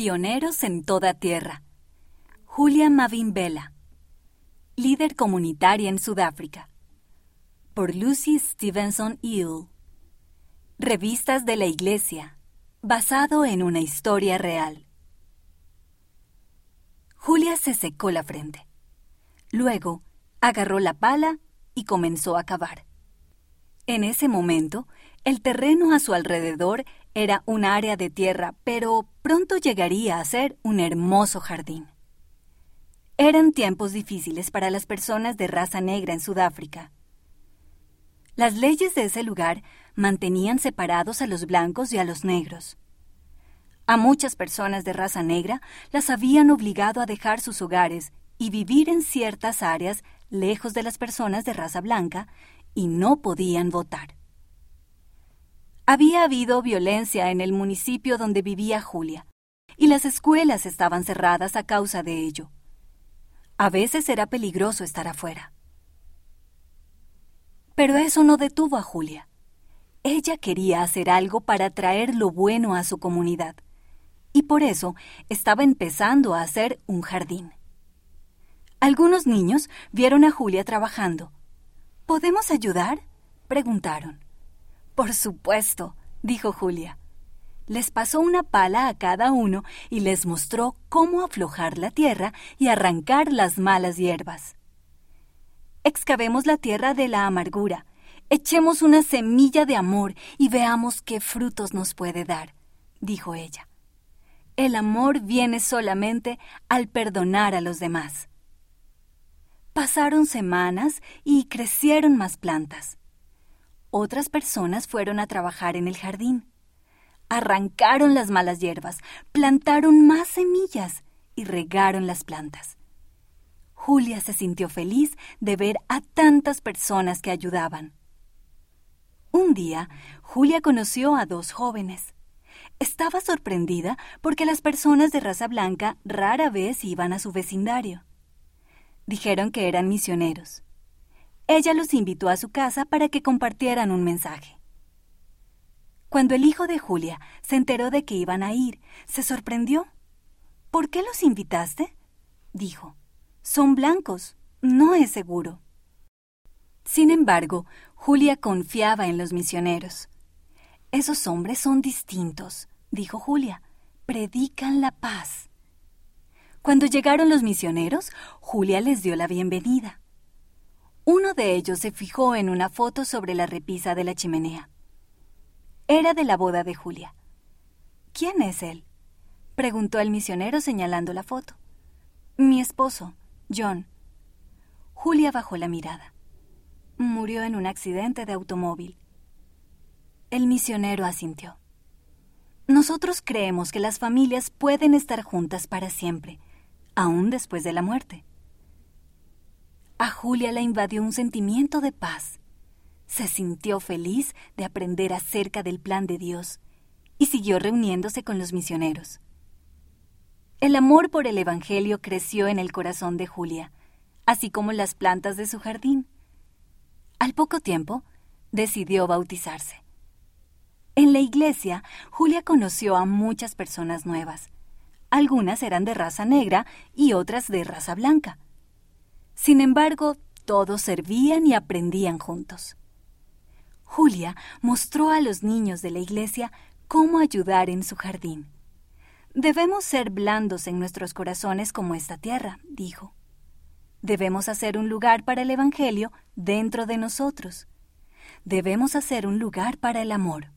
Pioneros en toda tierra. Julia Mavimbela, líder comunitaria en Sudáfrica. Por Lucy Stevenson Eel. Revistas de la Iglesia, basado en una historia real. Julia se secó la frente. Luego, agarró la pala y comenzó a cavar. En ese momento, el terreno a su alrededor era un área de tierra, pero pronto llegaría a ser un hermoso jardín. Eran tiempos difíciles para las personas de raza negra en Sudáfrica. Las leyes de ese lugar mantenían separados a los blancos y a los negros. A muchas personas de raza negra las habían obligado a dejar sus hogares y vivir en ciertas áreas lejos de las personas de raza blanca y no podían votar. Había habido violencia en el municipio donde vivía Julia, y las escuelas estaban cerradas a causa de ello. A veces era peligroso estar afuera. Pero eso no detuvo a Julia. Ella quería hacer algo para traer lo bueno a su comunidad, y por eso estaba empezando a hacer un jardín. Algunos niños vieron a Julia trabajando. ¿Podemos ayudar? preguntaron. Por supuesto, dijo Julia. Les pasó una pala a cada uno y les mostró cómo aflojar la tierra y arrancar las malas hierbas. Excavemos la tierra de la amargura, echemos una semilla de amor y veamos qué frutos nos puede dar, dijo ella. El amor viene solamente al perdonar a los demás. Pasaron semanas y crecieron más plantas. Otras personas fueron a trabajar en el jardín. Arrancaron las malas hierbas, plantaron más semillas y regaron las plantas. Julia se sintió feliz de ver a tantas personas que ayudaban. Un día, Julia conoció a dos jóvenes. Estaba sorprendida porque las personas de raza blanca rara vez iban a su vecindario. Dijeron que eran misioneros ella los invitó a su casa para que compartieran un mensaje. Cuando el hijo de Julia se enteró de que iban a ir, se sorprendió. ¿Por qué los invitaste? dijo. Son blancos, no es seguro. Sin embargo, Julia confiaba en los misioneros. Esos hombres son distintos, dijo Julia. Predican la paz. Cuando llegaron los misioneros, Julia les dio la bienvenida. Uno de ellos se fijó en una foto sobre la repisa de la chimenea. Era de la boda de Julia. ¿Quién es él? preguntó el misionero señalando la foto. Mi esposo, John. Julia bajó la mirada. Murió en un accidente de automóvil. El misionero asintió. Nosotros creemos que las familias pueden estar juntas para siempre, aún después de la muerte. A Julia la invadió un sentimiento de paz. Se sintió feliz de aprender acerca del plan de Dios y siguió reuniéndose con los misioneros. El amor por el Evangelio creció en el corazón de Julia, así como las plantas de su jardín. Al poco tiempo, decidió bautizarse. En la iglesia, Julia conoció a muchas personas nuevas. Algunas eran de raza negra y otras de raza blanca. Sin embargo, todos servían y aprendían juntos. Julia mostró a los niños de la iglesia cómo ayudar en su jardín. Debemos ser blandos en nuestros corazones como esta tierra, dijo. Debemos hacer un lugar para el Evangelio dentro de nosotros. Debemos hacer un lugar para el amor.